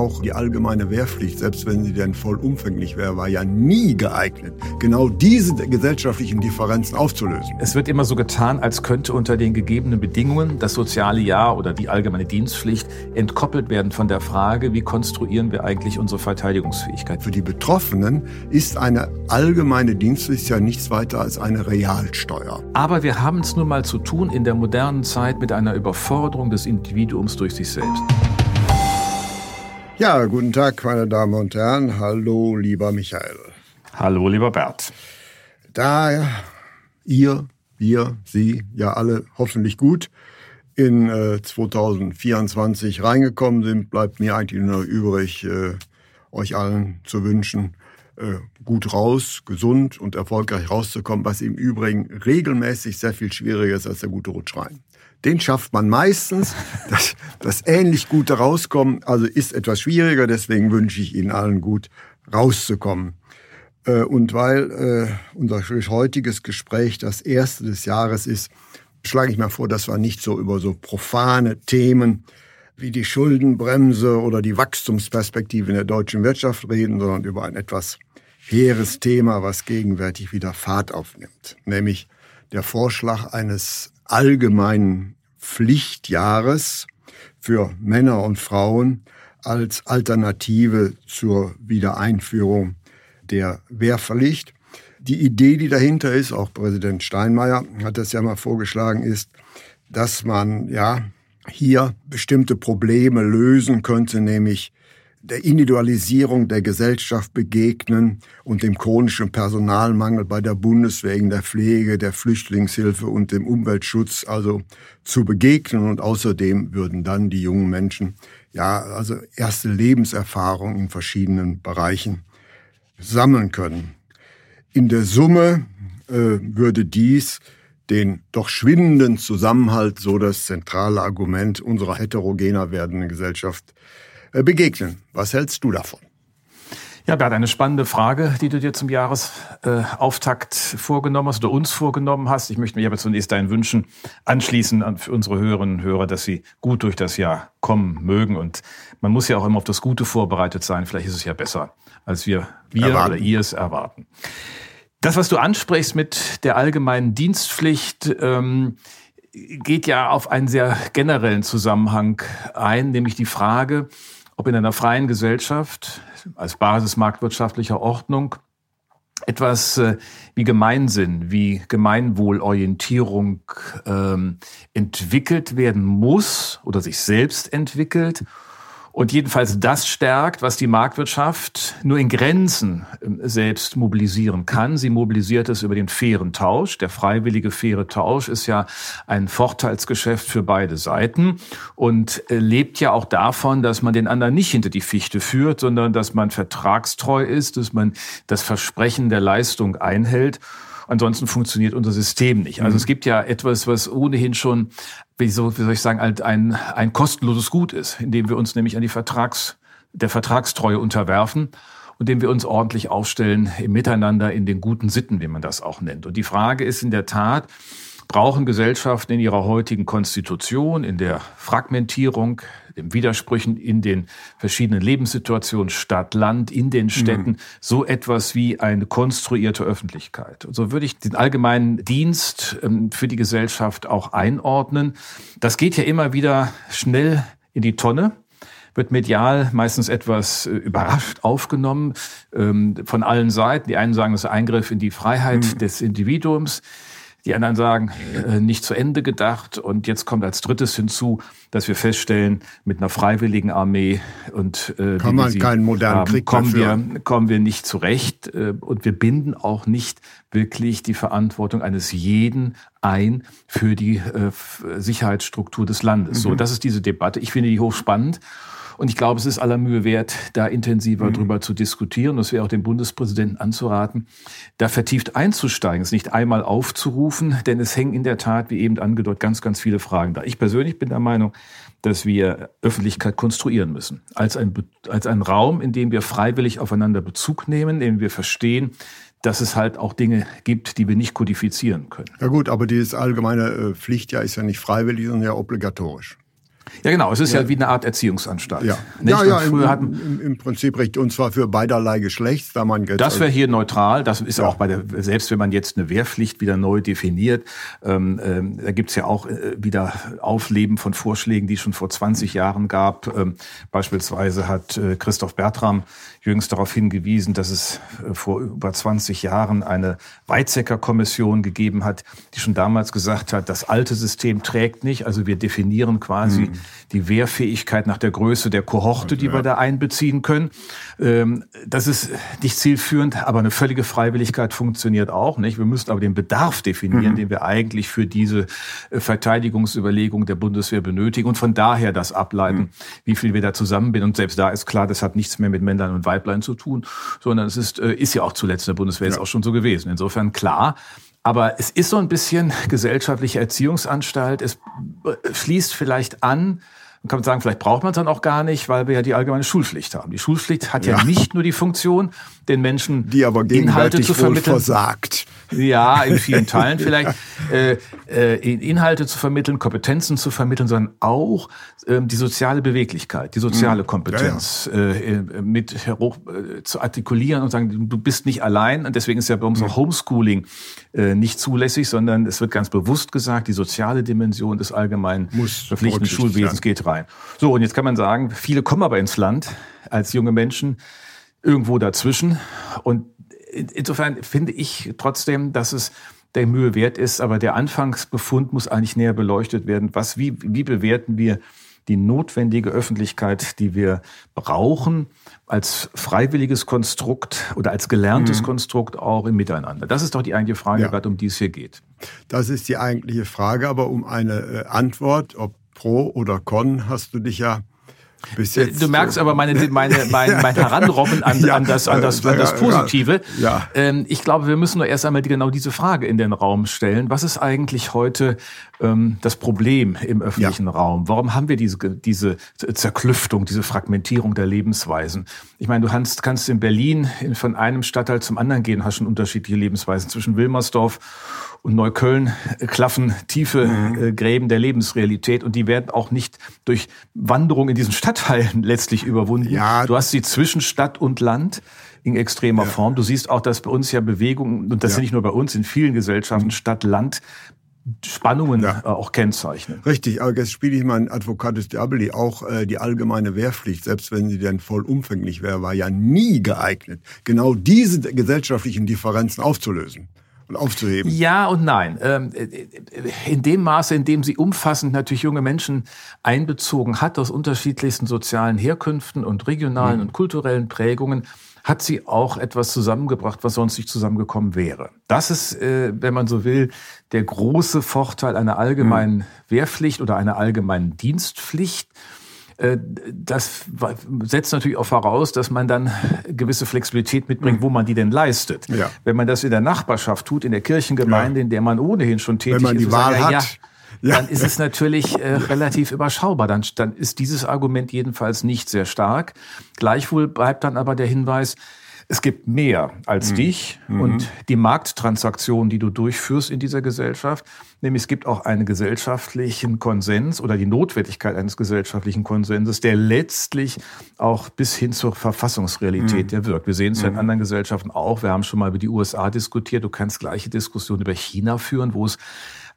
Auch die allgemeine Wehrpflicht, selbst wenn sie denn vollumfänglich wäre, war ja nie geeignet, genau diese gesellschaftlichen Differenzen aufzulösen. Es wird immer so getan, als könnte unter den gegebenen Bedingungen das soziale Jahr oder die allgemeine Dienstpflicht entkoppelt werden von der Frage, wie konstruieren wir eigentlich unsere Verteidigungsfähigkeit. Für die Betroffenen ist eine allgemeine Dienstpflicht ja nichts weiter als eine Realsteuer. Aber wir haben es nun mal zu tun in der modernen Zeit mit einer Überforderung des Individuums durch sich selbst. Ja, guten Tag, meine Damen und Herren. Hallo, lieber Michael. Hallo, lieber Bert. Da ihr, wir, Sie ja alle hoffentlich gut in äh, 2024 reingekommen sind, bleibt mir eigentlich nur übrig, äh, euch allen zu wünschen, äh, gut raus, gesund und erfolgreich rauszukommen, was im Übrigen regelmäßig sehr viel schwieriger ist als der gute Rutsch rein den schafft man meistens. Das, das ähnlich gute Rauskommen, also ist etwas schwieriger, deswegen wünsche ich Ihnen allen gut rauszukommen. Äh, und weil äh, unser heutiges Gespräch das erste des Jahres ist, schlage ich mal vor, dass wir nicht so über so profane Themen wie die Schuldenbremse oder die Wachstumsperspektive in der deutschen Wirtschaft reden, sondern über ein etwas hehres Thema, was gegenwärtig wieder Fahrt aufnimmt, nämlich der Vorschlag eines allgemeinen Pflichtjahres für Männer und Frauen als Alternative zur Wiedereinführung der Wehrpflicht. Die Idee, die dahinter ist, auch Präsident Steinmeier hat das ja mal vorgeschlagen, ist, dass man ja hier bestimmte Probleme lösen könnte, nämlich der Individualisierung der Gesellschaft begegnen und dem chronischen Personalmangel bei der Bundeswehr in der Pflege, der Flüchtlingshilfe und dem Umweltschutz also zu begegnen. Und außerdem würden dann die jungen Menschen ja also erste Lebenserfahrung in verschiedenen Bereichen sammeln können. In der Summe äh, würde dies den doch schwindenden Zusammenhalt, so das zentrale Argument unserer heterogener werdenden Gesellschaft, begegnen. Was hältst du davon? Ja, Bert, eine spannende Frage, die du dir zum Jahresauftakt vorgenommen hast oder uns vorgenommen hast. Ich möchte mich aber zunächst deinen Wünschen anschließen für unsere Hörerinnen und Hörer, dass sie gut durch das Jahr kommen mögen. Und man muss ja auch immer auf das Gute vorbereitet sein. Vielleicht ist es ja besser, als wir, wir erwarten. oder ihr es erwarten. Das, was du ansprichst mit der allgemeinen Dienstpflicht, ähm, geht ja auf einen sehr generellen Zusammenhang ein, nämlich die Frage, ob in einer freien Gesellschaft als Basis marktwirtschaftlicher Ordnung etwas äh, wie Gemeinsinn, wie Gemeinwohlorientierung ähm, entwickelt werden muss oder sich selbst entwickelt und jedenfalls das stärkt, was die Marktwirtschaft nur in Grenzen ähm, selbst mobilisieren kann. Sie mobilisiert es über den fairen Tausch. Der freiwillige faire Tausch ist ja ein Vorteilsgeschäft für beide Seiten und äh, lebt ja auch davon, dass man den anderen nicht hinter die Fichte führt, sondern dass man vertragstreu ist, dass man das Versprechen der Leistung einhält. Ansonsten funktioniert unser System nicht. Also mhm. es gibt ja etwas, was ohnehin schon wie, so, wie soll ich sagen, halt ein, ein kostenloses Gut ist, indem wir uns nämlich an die Vertrags, der Vertragstreue unterwerfen und dem wir uns ordentlich aufstellen im Miteinander, in den guten Sitten, wie man das auch nennt. Und die Frage ist in der Tat, brauchen Gesellschaften in ihrer heutigen Konstitution, in der Fragmentierung, den Widersprüchen in den verschiedenen Lebenssituationen Stadt, Land, in den Städten, mhm. so etwas wie eine konstruierte Öffentlichkeit. Und so würde ich den allgemeinen Dienst ähm, für die Gesellschaft auch einordnen. Das geht ja immer wieder schnell in die Tonne wird medial meistens etwas äh, überrascht aufgenommen ähm, von allen Seiten. Die einen sagen, es ist ein Eingriff in die Freiheit mhm. des Individuums. Die anderen sagen, äh, nicht zu Ende gedacht. Und jetzt kommt als drittes hinzu, dass wir feststellen, mit einer freiwilligen Armee und äh, Kann man keinen modernen haben, Krieg kommen wir, kommen wir nicht zurecht. Äh, und wir binden auch nicht wirklich die Verantwortung eines jeden ein für die äh, Sicherheitsstruktur des Landes. Mhm. So, das ist diese Debatte. Ich finde die hochspannend. Und ich glaube, es ist aller Mühe wert, da intensiver mhm. drüber zu diskutieren. Das wäre auch dem Bundespräsidenten anzuraten, da vertieft einzusteigen, es nicht einmal aufzurufen, denn es hängen in der Tat, wie eben angedeutet, ganz, ganz viele Fragen da. Ich persönlich bin der Meinung, dass wir Öffentlichkeit konstruieren müssen. Als ein, als ein Raum, in dem wir freiwillig aufeinander Bezug nehmen, in dem wir verstehen, dass es halt auch Dinge gibt, die wir nicht kodifizieren können. Ja gut, aber dieses allgemeine äh, Pflichtjahr ist ja nicht freiwillig, sondern ja obligatorisch. Ja, genau. Es ist ja, ja wie eine Art Erziehungsanstalt. Ja, nicht? ja, ja im, hatten, im, im, Prinzip recht. Und zwar für beiderlei Geschlechts, da man jetzt. Das wäre hier neutral. Das ist ja. auch bei der, selbst wenn man jetzt eine Wehrpflicht wieder neu definiert, ähm, ähm, da gibt's ja auch äh, wieder Aufleben von Vorschlägen, die es schon vor 20 Jahren gab. Ähm, beispielsweise hat äh, Christoph Bertram jüngst darauf hingewiesen, dass es äh, vor über 20 Jahren eine Weizsäcker-Kommission gegeben hat, die schon damals gesagt hat, das alte System trägt nicht. Also wir definieren quasi mhm. die Wehrfähigkeit nach der Größe der Kohorte, die ja. wir da einbeziehen können. Ähm, das ist nicht zielführend, aber eine völlige Freiwilligkeit funktioniert auch nicht. Wir müssen aber den Bedarf definieren, mhm. den wir eigentlich für diese äh, Verteidigungsüberlegung der Bundeswehr benötigen und von daher das ableiten, mhm. wie viel wir da zusammen bin. Und selbst da ist klar, das hat nichts mehr mit Männlein und Weiblein zu tun, sondern es ist, äh, ist ja auch zuletzt in der Bundeswehr ja. jetzt auch schon so gewesen. Insofern klar. Aber es ist so ein bisschen gesellschaftliche Erziehungsanstalt. Es äh, schließt vielleicht an, man kann sagen, vielleicht braucht man es dann auch gar nicht, weil wir ja die allgemeine Schulpflicht haben. Die Schulpflicht hat ja, ja nicht nur die Funktion, den Menschen die aber Inhalte zu vermitteln. versagt. Ja, in vielen Teilen vielleicht äh, äh, Inhalte zu vermitteln, Kompetenzen zu vermitteln, sondern auch äh, die soziale Beweglichkeit, die soziale. Kompetenz ja, ja. Äh, äh, mit hoch äh, zu artikulieren und sagen, du bist nicht allein. Und deswegen ist ja bei uns auch mhm. Homeschooling nicht zulässig, sondern es wird ganz bewusst gesagt, die soziale Dimension des allgemeinen Muss verpflichtenden Schulwesens geht rein. So, und jetzt kann man sagen, viele kommen aber ins Land als junge Menschen irgendwo dazwischen. Und insofern finde ich trotzdem, dass es der Mühe wert ist, aber der Anfangsbefund muss eigentlich näher beleuchtet werden. Was, wie, wie bewerten wir die notwendige Öffentlichkeit, die wir brauchen, als freiwilliges Konstrukt oder als gelerntes mhm. Konstrukt auch im Miteinander? Das ist doch die eigentliche Frage, ja. um die es hier geht. Das ist die eigentliche Frage, aber um eine äh, Antwort, ob pro oder con, hast du dich ja bis äh, jetzt, du merkst aber meine, meine, mein, mein Heranrobben an, ja, an, das, an, das, an das Positive. Ja. Ähm, ich glaube, wir müssen nur erst einmal genau diese Frage in den Raum stellen. Was ist eigentlich heute ähm, das Problem im öffentlichen ja. Raum? Warum haben wir diese, diese Zerklüftung, diese Fragmentierung der Lebensweisen? Ich meine, du kannst, kannst in Berlin von einem Stadtteil zum anderen gehen, hast schon unterschiedliche Lebensweisen zwischen Wilmersdorf und Neukölln klaffen tiefe mhm. äh, Gräben der Lebensrealität und die werden auch nicht durch Wanderung in diesen Stadtteilen letztlich überwunden. Ja. Du hast sie zwischen Stadt und Land in extremer ja. Form. Du siehst auch, dass bei uns ja Bewegungen, und das ja. sind nicht nur bei uns, in vielen Gesellschaften mhm. Stadt-Land Spannungen ja. äh, auch kennzeichnen. Richtig, aber jetzt spiele ich mal ein Advocatus Diaboli. Auch äh, die allgemeine Wehrpflicht, selbst wenn sie denn vollumfänglich wäre, war ja nie geeignet, genau diese gesellschaftlichen Differenzen aufzulösen und aufzuheben. Ja und nein. Ähm, in dem Maße, in dem sie umfassend natürlich junge Menschen einbezogen hat aus unterschiedlichsten sozialen Herkünften und regionalen mhm. und kulturellen Prägungen, hat sie auch etwas zusammengebracht, was sonst nicht zusammengekommen wäre. Das ist, äh, wenn man so will, der große Vorteil einer allgemeinen mhm. Wehrpflicht oder einer allgemeinen Dienstpflicht. Äh, das setzt natürlich auch voraus, dass man dann gewisse Flexibilität mitbringt, wo man die denn leistet. Ja. Wenn man das in der Nachbarschaft tut, in der Kirchengemeinde, ja. in der man ohnehin schon tätig ist, Wenn man die Wahl sagen, hat. Ja, dann ist es natürlich äh, relativ überschaubar. Dann, dann ist dieses Argument jedenfalls nicht sehr stark. Gleichwohl bleibt dann aber der Hinweis, es gibt mehr als mhm. dich mhm. und die Markttransaktion, die du durchführst in dieser Gesellschaft. Nämlich es gibt auch einen gesellschaftlichen Konsens oder die Notwendigkeit eines gesellschaftlichen Konsenses, der letztlich auch bis hin zur Verfassungsrealität mhm. wirkt. Wir sehen es ja in mhm. anderen Gesellschaften auch. Wir haben schon mal über die USA diskutiert. Du kannst gleiche Diskussionen über China führen, wo es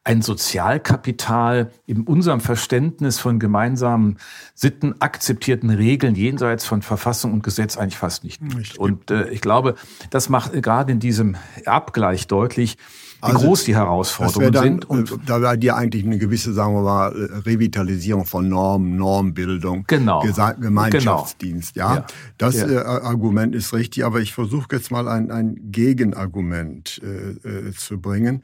ein Sozialkapital in unserem Verständnis von gemeinsamen Sitten, akzeptierten Regeln jenseits von Verfassung und Gesetz eigentlich fast nicht gibt. Und äh, ich glaube, das macht gerade in diesem Abgleich deutlich, wie also, groß die Herausforderungen dann, sind. Und äh, da war dir eigentlich eine gewisse, sagen wir mal, Revitalisierung von Normen, Normbildung, genau. Gemeinschaftsdienst. Genau. Ja, ja. das ja. Äh, Argument ist richtig, aber ich versuche jetzt mal ein, ein Gegenargument äh, äh, zu bringen.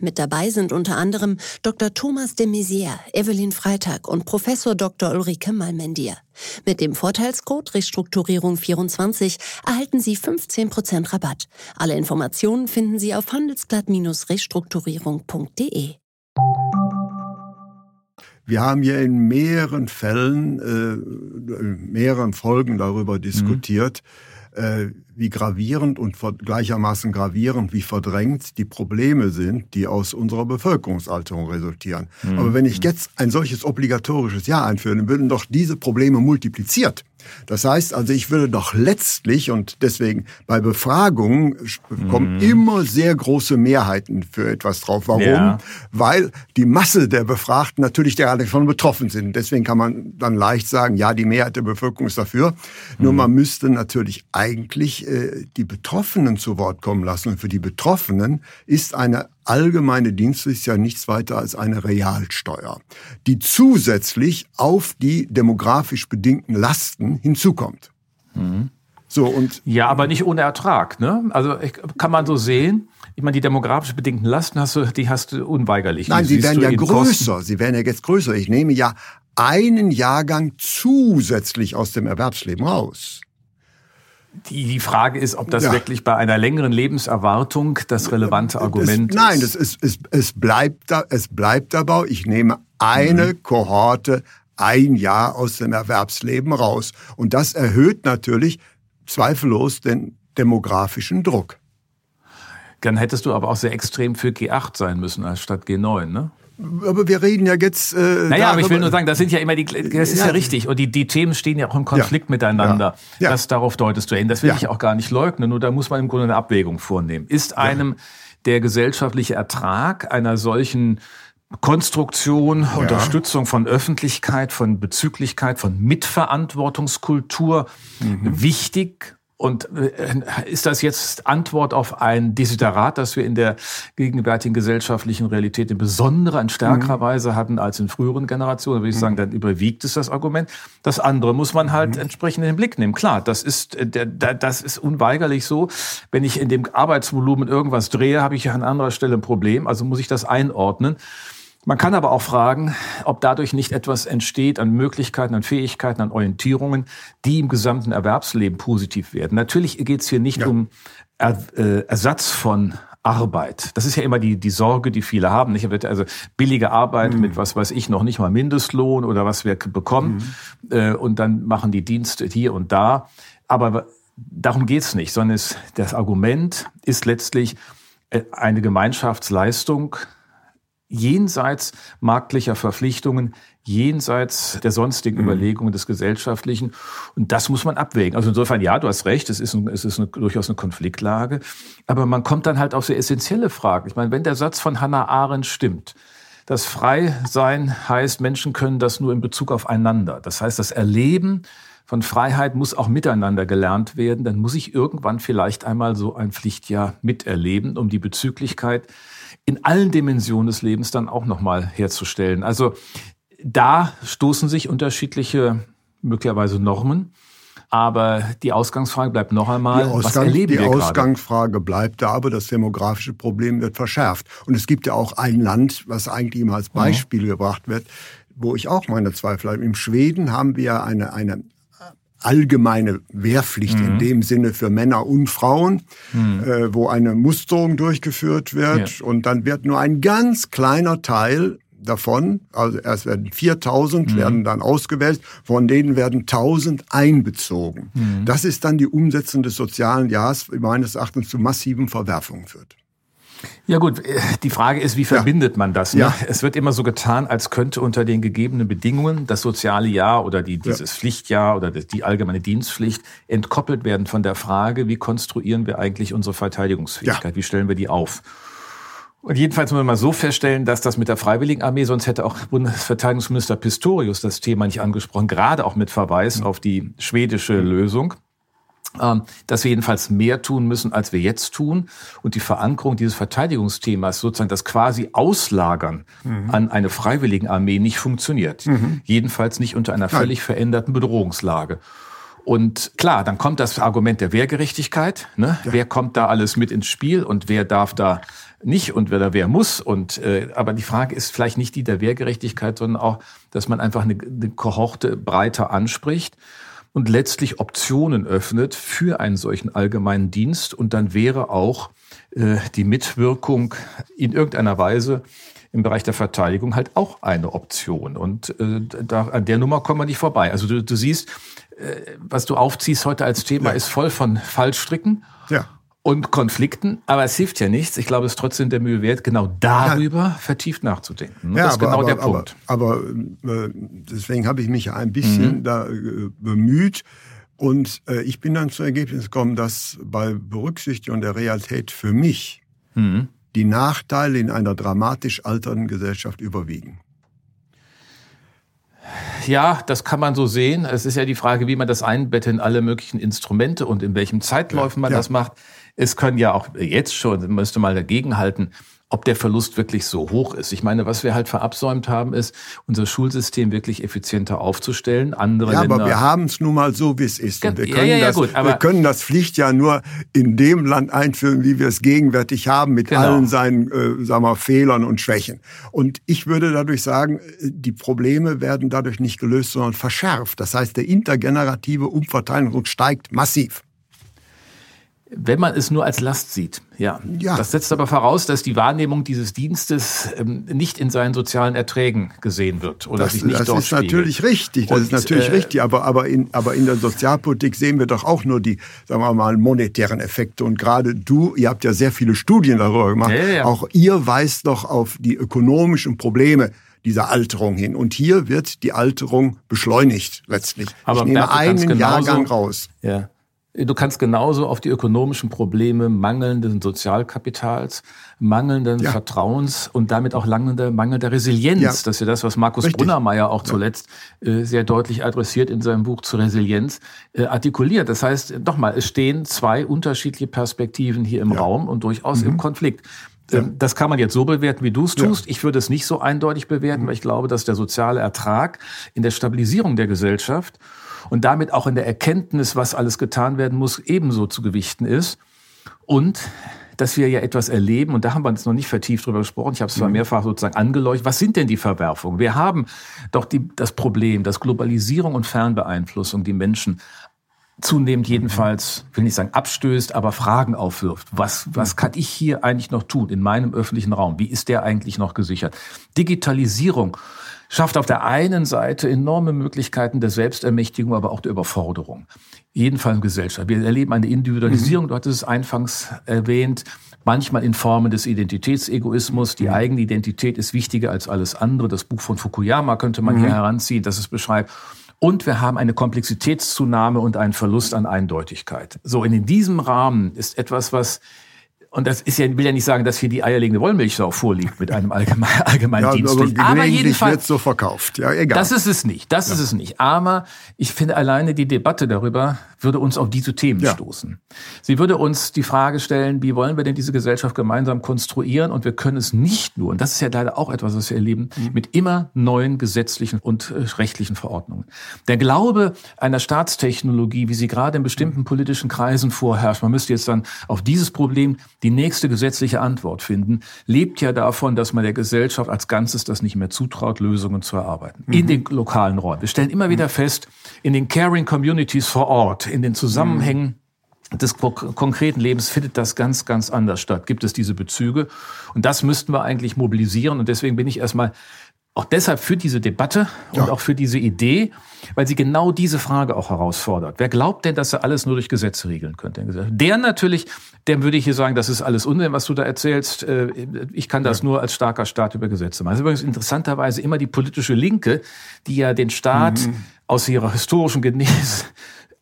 Mit dabei sind unter anderem Dr. Thomas de Maizière, Evelyn Freitag und Professor Dr. Ulrike Malmendier. Mit dem Vorteilscode Restrukturierung 24 erhalten Sie 15% Rabatt. Alle Informationen finden Sie auf handelsblatt-restrukturierung.de. Wir haben ja in mehreren Fällen, äh, mehreren Folgen darüber diskutiert, mhm. Äh, wie gravierend und gleichermaßen gravierend wie verdrängt die Probleme sind, die aus unserer Bevölkerungsalterung resultieren. Mhm. Aber wenn ich jetzt ein solches obligatorisches Jahr einführe, dann würden doch diese Probleme multipliziert. Das heißt also, ich würde doch letztlich und deswegen bei Befragungen kommen mhm. immer sehr große Mehrheiten für etwas drauf. Warum? Ja. Weil die Masse der Befragten natürlich gerade davon betroffen sind. Deswegen kann man dann leicht sagen, ja, die Mehrheit der Bevölkerung ist dafür. Mhm. Nur man müsste natürlich eigentlich äh, die Betroffenen zu Wort kommen lassen. Und für die Betroffenen ist eine allgemeine Dienstpflicht ja nichts weiter als eine Realsteuer, die zusätzlich auf die demografisch bedingten Lasten hinzukommt. Mhm. So und ja, aber nicht ohne Ertrag, ne? Also kann man so sehen. Ich meine, die demografisch bedingten Lasten hast du, die hast du unweigerlich. Nein, sie werden ja größer. Kosten. Sie werden ja jetzt größer. Ich nehme ja einen Jahrgang zusätzlich aus dem Erwerbsleben raus. Die, Frage ist, ob das ja. wirklich bei einer längeren Lebenserwartung das relevante Argument es, nein, ist. Nein, es, es, es, bleibt da, es bleibt dabei. Ich nehme eine mhm. Kohorte ein Jahr aus dem Erwerbsleben raus. Und das erhöht natürlich zweifellos den demografischen Druck. Dann hättest du aber auch sehr extrem für G8 sein müssen als statt G9, ne? Aber wir reden ja jetzt. Äh, naja, aber ich will nur sagen, das sind ja immer die, das ist ja, ja richtig. Und die, die Themen stehen ja auch im Konflikt ja. miteinander. Ja. Das darauf deutest du hin. Das will ich auch gar nicht leugnen. Nur da muss man im Grunde eine Abwägung vornehmen. Ist einem der gesellschaftliche Ertrag einer solchen Konstruktion. Unterstützung von Öffentlichkeit, von Bezüglichkeit, von Mitverantwortungskultur mhm. wichtig und äh, ist das jetzt Antwort auf ein Desiderat, das wir in der gegenwärtigen gesellschaftlichen Realität in besonderer, in stärkerer mhm. Weise hatten als in früheren Generationen? Da würde ich sagen, dann überwiegt es das Argument. Das andere muss man halt mhm. entsprechend in den Blick nehmen. Klar, das ist, äh, das ist unweigerlich so. Wenn ich in dem Arbeitsvolumen irgendwas drehe, habe ich an anderer Stelle ein Problem. Also muss ich das einordnen. Man kann aber auch fragen, ob dadurch nicht etwas entsteht an Möglichkeiten, an Fähigkeiten, an Orientierungen, die im gesamten Erwerbsleben positiv werden. Natürlich geht es hier nicht ja. um er, äh, Ersatz von Arbeit. Das ist ja immer die, die Sorge, die viele haben. Nicht? Also billige Arbeit mhm. mit was weiß ich noch nicht mal Mindestlohn oder was wir bekommen mhm. äh, und dann machen die Dienste hier und da. Aber darum geht's nicht, sondern es, das Argument ist letztlich äh, eine Gemeinschaftsleistung, jenseits marktlicher Verpflichtungen, jenseits der sonstigen mhm. Überlegungen des Gesellschaftlichen. Und das muss man abwägen. Also insofern, ja, du hast recht, es ist, ein, es ist eine, durchaus eine Konfliktlage. Aber man kommt dann halt auf sehr essentielle Fragen. Ich meine, wenn der Satz von Hannah Arendt stimmt, dass frei sein heißt, Menschen können das nur in Bezug aufeinander. Das heißt, das Erleben von Freiheit muss auch miteinander gelernt werden. Dann muss ich irgendwann vielleicht einmal so ein Pflichtjahr miterleben, um die Bezüglichkeit in allen Dimensionen des Lebens dann auch nochmal herzustellen. Also da stoßen sich unterschiedliche möglicherweise Normen. Aber die Ausgangsfrage bleibt noch einmal, Ausgang, was erleben die wir Die Ausgangsfrage gerade? bleibt da, aber das demografische Problem wird verschärft. Und es gibt ja auch ein Land, was eigentlich immer als. Beispiel mhm. gebracht wird, wo ich auch meine Zweifel habe. Im Schweden haben wir eine, eine allgemeine Wehrpflicht mhm. in dem Sinne für Männer und Frauen, mhm. äh, wo eine Musterung durchgeführt wird ja. und dann wird nur ein ganz kleiner Teil davon, also erst werden 4000 mhm. werden dann ausgewählt, von denen werden 1000 einbezogen. Mhm. Das ist dann die Umsetzung des sozialen Jahres, meines Erachtens zu massiven Verwerfungen führt. Ja gut, äh, die Frage ist, wie verbindet ja. man das? Ne? Ja. Es wird immer so getan, als könnte unter den gegebenen Bedingungen das soziale Jahr oder die, dieses ja. Pflichtjahr oder die allgemeine Dienstpflicht entkoppelt werden von der Frage, wie konstruieren wir eigentlich unsere Verteidigungsfähigkeit? Wie stellen wir die auf? Und jedenfalls muss man mal so feststellen, dass das mit der Freiwilligenarmee, sonst hätte auch Bundesverteidigungsminister Pistorius das Thema nicht angesprochen, gerade auch mit Verweis mhm. auf die schwedische mhm. Lösung dass wir jedenfalls mehr tun müssen, als wir jetzt tun. Und die Verankerung dieses Verteidigungsthemas, sozusagen das quasi Auslagern mhm. an eine Freiwilligenarmee nicht funktioniert. Mhm. Jedenfalls nicht unter einer völlig veränderten Bedrohungslage. Und klar, dann kommt das Argument der Wehrgerechtigkeit. Ne? Ja. Wer kommt da alles mit ins Spiel und wer darf da nicht und wer da wer muss. Und äh, aber die Frage ist vielleicht nicht die der Wehrgerechtigkeit, sondern auch, dass man einfach eine, eine Kohorte breiter anspricht und letztlich Optionen öffnet für einen solchen allgemeinen Dienst. Und dann wäre auch äh, die Mitwirkung in irgendeiner Weise im Bereich der Verteidigung halt auch eine Option. Und äh, da, an der Nummer kommen wir nicht vorbei. Also du, du siehst, äh, was du aufziehst heute als Thema, ja. ist voll von Fallstricken. Ja und Konflikten, aber es hilft ja nichts. Ich glaube, es ist trotzdem der Mühe wert, genau darüber ja. vertieft nachzudenken. Ja, das ist aber, genau aber, der Punkt. Aber, äh, deswegen habe ich mich ein bisschen mhm. da äh, bemüht und äh, ich bin dann zum Ergebnis gekommen, dass bei Berücksichtigung der Realität für mich mhm. die Nachteile in einer dramatisch alternden Gesellschaft überwiegen. Ja, das kann man so sehen. Es ist ja die Frage, wie man das einbettet in alle möglichen Instrumente und in welchen Zeitläufen man ja. das macht. Es können ja auch jetzt schon, müsste mal dagegenhalten, ob der Verlust wirklich so hoch ist. Ich meine, was wir halt verabsäumt haben, ist, unser Schulsystem wirklich effizienter aufzustellen. Andere ja, Länder aber wir haben es nun mal so, wie es ist. Und wir, können ja, ja, das, gut, wir können das Pflicht ja nur in dem Land einführen, wie wir es gegenwärtig haben, mit genau. allen seinen äh, sagen wir, Fehlern und Schwächen. Und ich würde dadurch sagen, die Probleme werden dadurch nicht gelöst, sondern verschärft. Das heißt, der intergenerative Umverteilung steigt massiv. Wenn man es nur als Last sieht, ja. ja. Das setzt aber voraus, dass die Wahrnehmung dieses Dienstes ähm, nicht in seinen sozialen Erträgen gesehen wird oder das, sich nicht das dort ist spiegelt. natürlich richtig. Das Und, ist natürlich äh, richtig. Aber, aber, in, aber in der Sozialpolitik sehen wir doch auch nur die, sagen wir mal, monetären Effekte. Und gerade du, ihr habt ja sehr viele Studien darüber gemacht. Ja, ja. Auch ihr weist doch auf die ökonomischen Probleme dieser Alterung hin. Und hier wird die Alterung beschleunigt letztlich. Aber ich nehme einen Jahrgang raus. Ja. Du kannst genauso auf die ökonomischen Probleme mangelnden Sozialkapitals, mangelnden ja. Vertrauens und damit auch mangelnder, mangelnder Resilienz. Ja. Das ist ja das, was Markus Richtig. Brunnermeier auch zuletzt äh, sehr deutlich adressiert in seinem Buch zur Resilienz, äh, artikuliert. Das heißt, doch mal, es stehen zwei unterschiedliche Perspektiven hier im. Raum und durchaus mhm. im Konflikt. Ja. Ähm, das kann man jetzt so bewerten, wie du es tust. Ja. Ich würde es nicht so eindeutig bewerten, mhm. weil ich glaube, dass der soziale Ertrag in der Stabilisierung der Gesellschaft und damit auch in der Erkenntnis, was alles getan werden muss, ebenso zu gewichten ist. Und dass wir ja etwas erleben, und da haben wir uns noch nicht vertieft drüber gesprochen, ich habe es zwar mhm. mehrfach sozusagen angeleuchtet, was sind denn die Verwerfungen? Wir haben doch die, das Problem, dass Globalisierung und Fernbeeinflussung die Menschen zunehmend jedenfalls, will nicht sagen abstößt, aber Fragen aufwirft. Was, was kann ich hier eigentlich noch tun in meinem öffentlichen Raum? Wie ist der eigentlich noch gesichert? Digitalisierung schafft auf der einen Seite enorme Möglichkeiten der Selbstermächtigung, aber auch der Überforderung. Jedenfalls in Gesellschaft. Wir erleben eine Individualisierung, mhm. du hattest es einfangs erwähnt, manchmal in Formen des Identitätsegoismus. Die mhm. eigene Identität ist wichtiger als alles andere. Das Buch von Fukuyama könnte man mhm. hier heranziehen, das es beschreibt. Und wir haben eine Komplexitätszunahme und einen Verlust an Eindeutigkeit. So, in diesem Rahmen ist etwas, was und das ist ja, will ja nicht sagen, dass hier die eierlegende Wollmilchsau vorliegt mit einem allgemein, allgemeinen ja, Dienstpflicht. Aber, aber jedenfalls wird so verkauft. Ja, egal. Das ist es nicht. Das ja. ist es nicht. Aber ich finde alleine die Debatte darüber würde uns auf diese Themen ja. stoßen. Sie würde uns die Frage stellen, wie wollen wir denn diese Gesellschaft gemeinsam konstruieren? Und wir können es nicht nur, und das ist ja leider auch etwas, was wir erleben, mhm. mit immer neuen gesetzlichen und äh, rechtlichen Verordnungen. Der Glaube einer Staatstechnologie, wie sie gerade in bestimmten politischen Kreisen vorherrscht, man müsste jetzt dann auf dieses Problem die nächste gesetzliche Antwort finden, lebt ja davon, dass man der Gesellschaft als Ganzes das nicht mehr zutraut, Lösungen zu erarbeiten. Mhm. In den lokalen Räumen. Wir stellen immer wieder fest, in den Caring Communities vor Ort, in den Zusammenhängen des konkreten Lebens findet das ganz, ganz anders statt. Gibt es diese Bezüge? Und das müssten wir eigentlich mobilisieren. Und deswegen bin ich erstmal auch deshalb für diese Debatte und ja. auch für diese Idee, weil sie genau diese Frage auch herausfordert. Wer glaubt denn, dass er alles nur durch Gesetze regeln könnte? Der natürlich, dem würde ich hier sagen, das ist alles Unsinn, was du da erzählst. Äh, ich kann das ja. nur als starker Staat über Gesetze machen. Das ist übrigens interessanterweise immer die politische Linke, die ja den Staat mhm. aus ihrer historischen Genese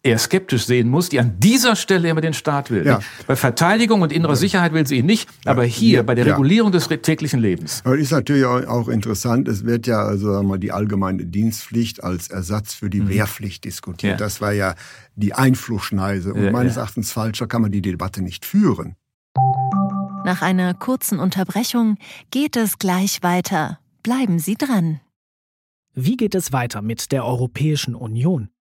eher skeptisch sehen muss, die an dieser Stelle immer den Staat will. Ja. Bei Verteidigung und innerer Sicherheit will sie ihn nicht, aber hier bei der Regulierung des täglichen Lebens. Aber ist natürlich auch interessant, es wird ja also sagen wir mal, die allgemeine Dienstpflicht als Ersatz für die mhm. Wehrpflicht diskutiert. Ja. Das war ja die Einflussschneise. Und meines Erachtens falscher kann man die Debatte nicht führen. Nach einer kurzen Unterbrechung geht es gleich weiter. Bleiben Sie dran. Wie geht es weiter mit der Europäischen Union?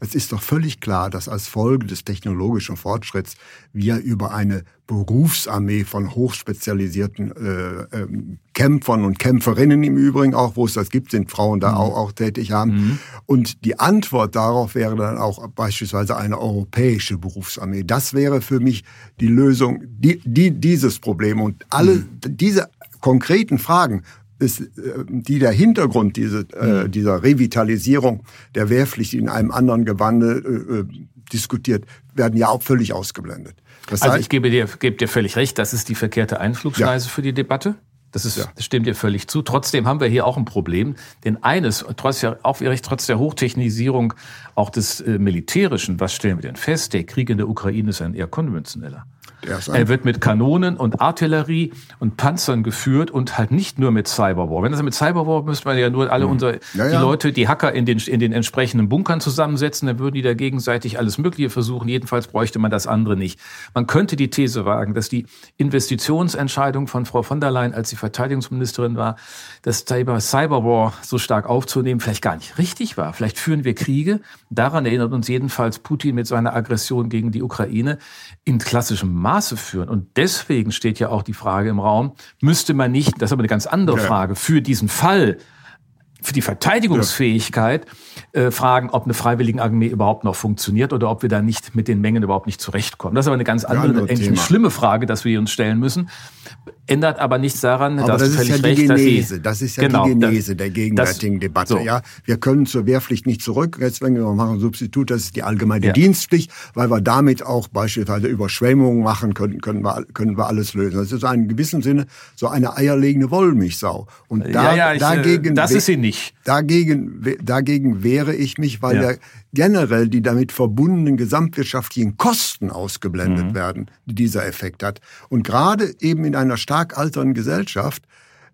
Es ist doch völlig klar, dass als Folge des technologischen Fortschritts wir über eine Berufsarmee von hochspezialisierten äh, äh, Kämpfern und Kämpferinnen im Übrigen auch, wo es das gibt, sind Frauen da mhm. auch, auch tätig haben. Mhm. Und die Antwort darauf wäre dann auch beispielsweise eine europäische Berufsarmee. Das wäre für mich die Lösung die, die, dieses Problem. Und alle mhm. diese konkreten Fragen ist, äh, die der Hintergrund diese, äh, mhm. dieser Revitalisierung der Wehrpflicht in einem anderen Gewande äh, äh, diskutiert, werden ja auch völlig ausgeblendet. Das also ich gebe dir, gebe dir völlig recht, das ist die verkehrte Einflugschneise ja. für die Debatte. Das, ist, ja. das stimmt dir völlig zu. Trotzdem haben wir hier auch ein Problem. Denn eines, trotz der, auch trotz der Hochtechnisierung auch des äh, Militärischen, was stellen wir denn fest? Der Krieg in der Ukraine ist ein eher konventioneller. Er wird mit Kanonen und Artillerie und Panzern geführt und halt nicht nur mit Cyberwar. Wenn das mit Cyberwar müsste man ja nur alle hm. unsere, ja, ja. die Leute, die Hacker in den, in den entsprechenden Bunkern zusammensetzen, dann würden die da gegenseitig alles Mögliche versuchen. Jedenfalls bräuchte man das andere nicht. Man könnte die These wagen, dass die Investitionsentscheidung von Frau von der Leyen, als sie Verteidigungsministerin war, das Thema Cyberwar so stark aufzunehmen, vielleicht gar nicht richtig war. Vielleicht führen wir Kriege. Daran erinnert uns jedenfalls Putin mit seiner Aggression gegen die Ukraine in klassischem Maß Maße führen. Und deswegen steht ja auch die Frage im Raum, müsste man nicht, das ist aber eine ganz andere ja. Frage, für diesen Fall, für die Verteidigungsfähigkeit ja. Äh, fragen, ob eine Freiwilligenarmee überhaupt noch funktioniert oder ob wir da nicht mit den Mengen überhaupt nicht zurechtkommen. Das ist aber eine ganz andere, ja, eigentlich eine schlimme Frage, dass wir uns stellen müssen ändert aber nichts daran, aber dass das ist ja die recht, Genese, das ist ja genau, die Genese der gegenwärtigen das, Debatte. So. Ja, wir können zur Wehrpflicht nicht zurück, jetzt wenn wir machen Substitut, das ist die allgemeine ja. Dienstpflicht, weil wir damit auch beispielsweise Überschwemmungen machen können, können wir, können wir alles lösen. Das ist in gewissem Sinne so eine eierlegende Wollmilchsau. Und da, ja, ja, ich, äh, dagegen, das ist sie nicht. Dagegen, dagegen wehre ich mich, weil der generell die damit verbundenen gesamtwirtschaftlichen Kosten ausgeblendet mhm. werden, die dieser Effekt hat. Und gerade eben in einer stark alternden Gesellschaft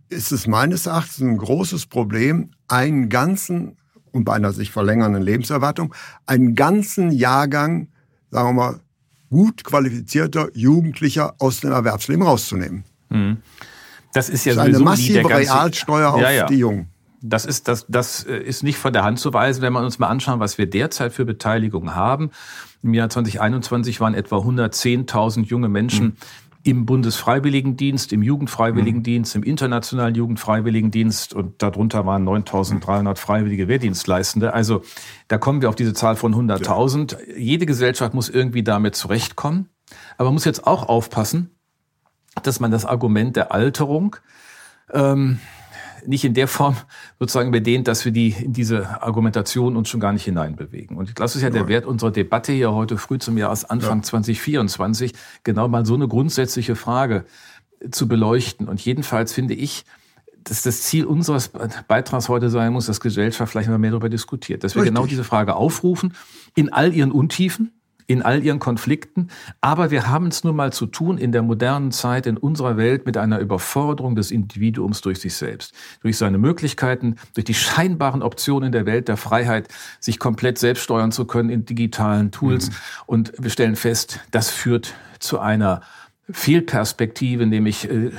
ist es meines Erachtens ein großes Problem, einen ganzen und bei einer sich verlängernden Lebenserwartung, einen ganzen Jahrgang, sagen wir mal, gut qualifizierter Jugendlicher aus dem Erwerbsleben rauszunehmen. Mhm. Das ist ja das ist eine massive Realsteuer auf ja, ja. die Jungen. Das ist, das, das äh, ist nicht von der Hand zu weisen, wenn wir uns mal anschauen, was wir derzeit für Beteiligung haben. Im Jahr 2021 waren etwa 110.000 junge Menschen mhm. im Bundesfreiwilligendienst, im Jugendfreiwilligendienst, im internationalen Jugendfreiwilligendienst und darunter waren 9.300 freiwillige Wehrdienstleistende. Also da kommen wir auf diese Zahl von 100.000. Ja. Jede Gesellschaft muss irgendwie damit zurechtkommen, aber man muss jetzt auch aufpassen, dass man das Argument der Alterung ähm, nicht in der Form sozusagen bedehnt, dass wir die in diese Argumentation uns schon gar nicht hineinbewegen. Und das ist ja der Wert unserer Debatte hier heute früh zum Jahresanfang ja. 2024, genau mal so eine grundsätzliche Frage zu beleuchten. Und jedenfalls finde ich, dass das Ziel unseres Beitrags heute sein muss, dass Gesellschaft vielleicht mal mehr darüber diskutiert, dass wir genau Richtig. genau diese Frage aufrufen, in all ihren Untiefen, in all ihren Konflikten. Aber wir haben es nun mal zu tun in der modernen Zeit, in unserer Welt mit einer Überforderung des Individuums durch sich selbst, durch seine Möglichkeiten, durch die scheinbaren Optionen der Welt der Freiheit, sich komplett selbst steuern zu können in digitalen Tools. Mhm. Und wir stellen fest, das führt zu einer Fehlperspektive, nämlich äh,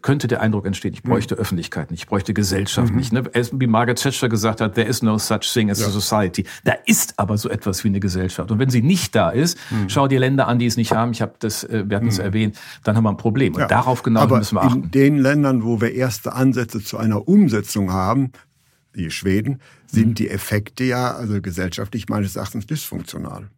könnte der Eindruck entstehen, ich bräuchte mhm. Öffentlichkeit nicht, ich bräuchte Gesellschaft mhm. nicht. Ne? Wie Margaret Thatcher gesagt hat, there is no such thing as ja. a society. Da ist aber so etwas wie eine Gesellschaft. Und wenn sie nicht da ist, mhm. schau dir Länder an, die es nicht haben, ich habe das, äh, wir hatten es mhm. erwähnt, dann haben wir ein Problem. Und ja. darauf genau aber müssen wir achten. In den Ländern, wo wir erste Ansätze zu einer Umsetzung haben, wie Schweden, sind mhm. die Effekte ja also gesellschaftlich meines Erachtens dysfunktional.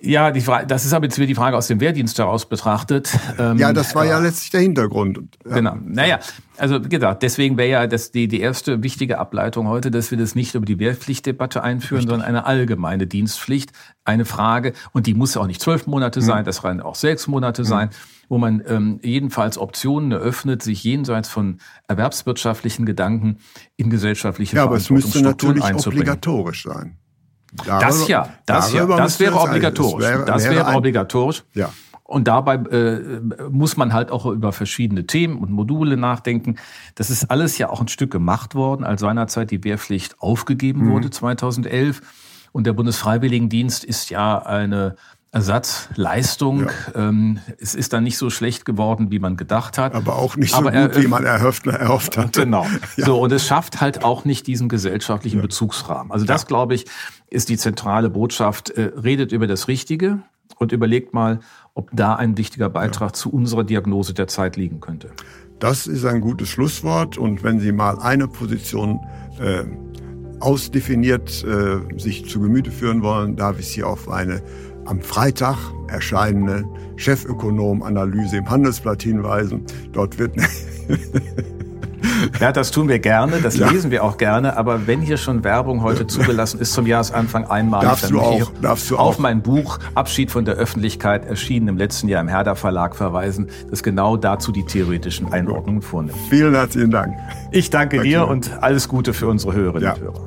Ja, die Frage, das ist aber jetzt wieder die Frage aus dem Wehrdienst heraus betrachtet. Ähm, ja, das war ja letztlich der Hintergrund. Ja. Genau. Naja, also gesagt, deswegen wäre ja das die, die erste wichtige Ableitung heute, dass wir das nicht über die Wehrpflichtdebatte einführen, Richtig. sondern eine allgemeine Dienstpflicht. Eine Frage, und die muss ja auch nicht zwölf Monate sein, mhm. das kann auch sechs Monate mhm. sein, wo man ähm, jedenfalls Optionen eröffnet, sich jenseits von erwerbswirtschaftlichen Gedanken in gesellschaftliche ja, aber es müsste natürlich obligatorisch sein. Darüber, das ja, das ja, das wäre obligatorisch. Das wäre, das wäre, wäre obligatorisch. Ja. Und dabei äh, muss man halt auch über verschiedene Themen und Module nachdenken. Das ist alles ja auch ein Stück gemacht worden, als seinerzeit die Wehrpflicht aufgegeben mhm. wurde 2011. Und der Bundesfreiwilligendienst ist ja eine Ersatzleistung. Ja. Ähm, es ist dann nicht so schlecht geworden, wie man gedacht hat. Aber auch nicht so Aber gut, er, wie man erhofft, erhofft hat. Genau. Ja. So, und es schafft halt auch nicht diesen gesellschaftlichen ja. Bezugsrahmen. Also das, glaube ich, ist die zentrale Botschaft. Äh, redet über das Richtige und überlegt mal, ob da ein wichtiger Beitrag zu unserer Diagnose der Zeit liegen könnte. Das ist ein gutes Schlusswort. Und wenn Sie mal eine Position äh, ausdefiniert äh, sich zu Gemüte führen wollen, darf ich Sie auf eine am Freitag erscheinende Chefökonom-Analyse im Handelsblatt hinweisen. Dort wird Ja, das tun wir gerne, das ja. lesen wir auch gerne, aber wenn hier schon Werbung heute zugelassen ist zum Jahresanfang einmal, darfst dann du auch, darfst du auf auch. mein Buch Abschied von der Öffentlichkeit erschienen im letzten Jahr im Herder Verlag verweisen, das genau dazu die theoretischen Einordnungen vornimmt. Vielen herzlichen Dank. Ich danke Danke dir und alles Gute für unsere Hörerinnen ja. und Hörer.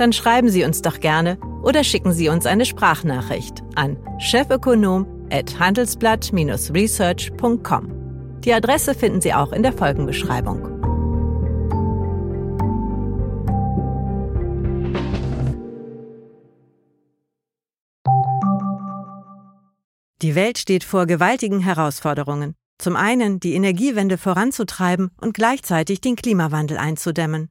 dann schreiben Sie uns doch gerne oder schicken Sie uns eine Sprachnachricht an chefökonom@handelsblatt-research.com. Die Adresse finden Sie auch in der Folgenbeschreibung. Die Welt steht vor gewaltigen Herausforderungen. Zum einen die Energiewende voranzutreiben und gleichzeitig den Klimawandel einzudämmen.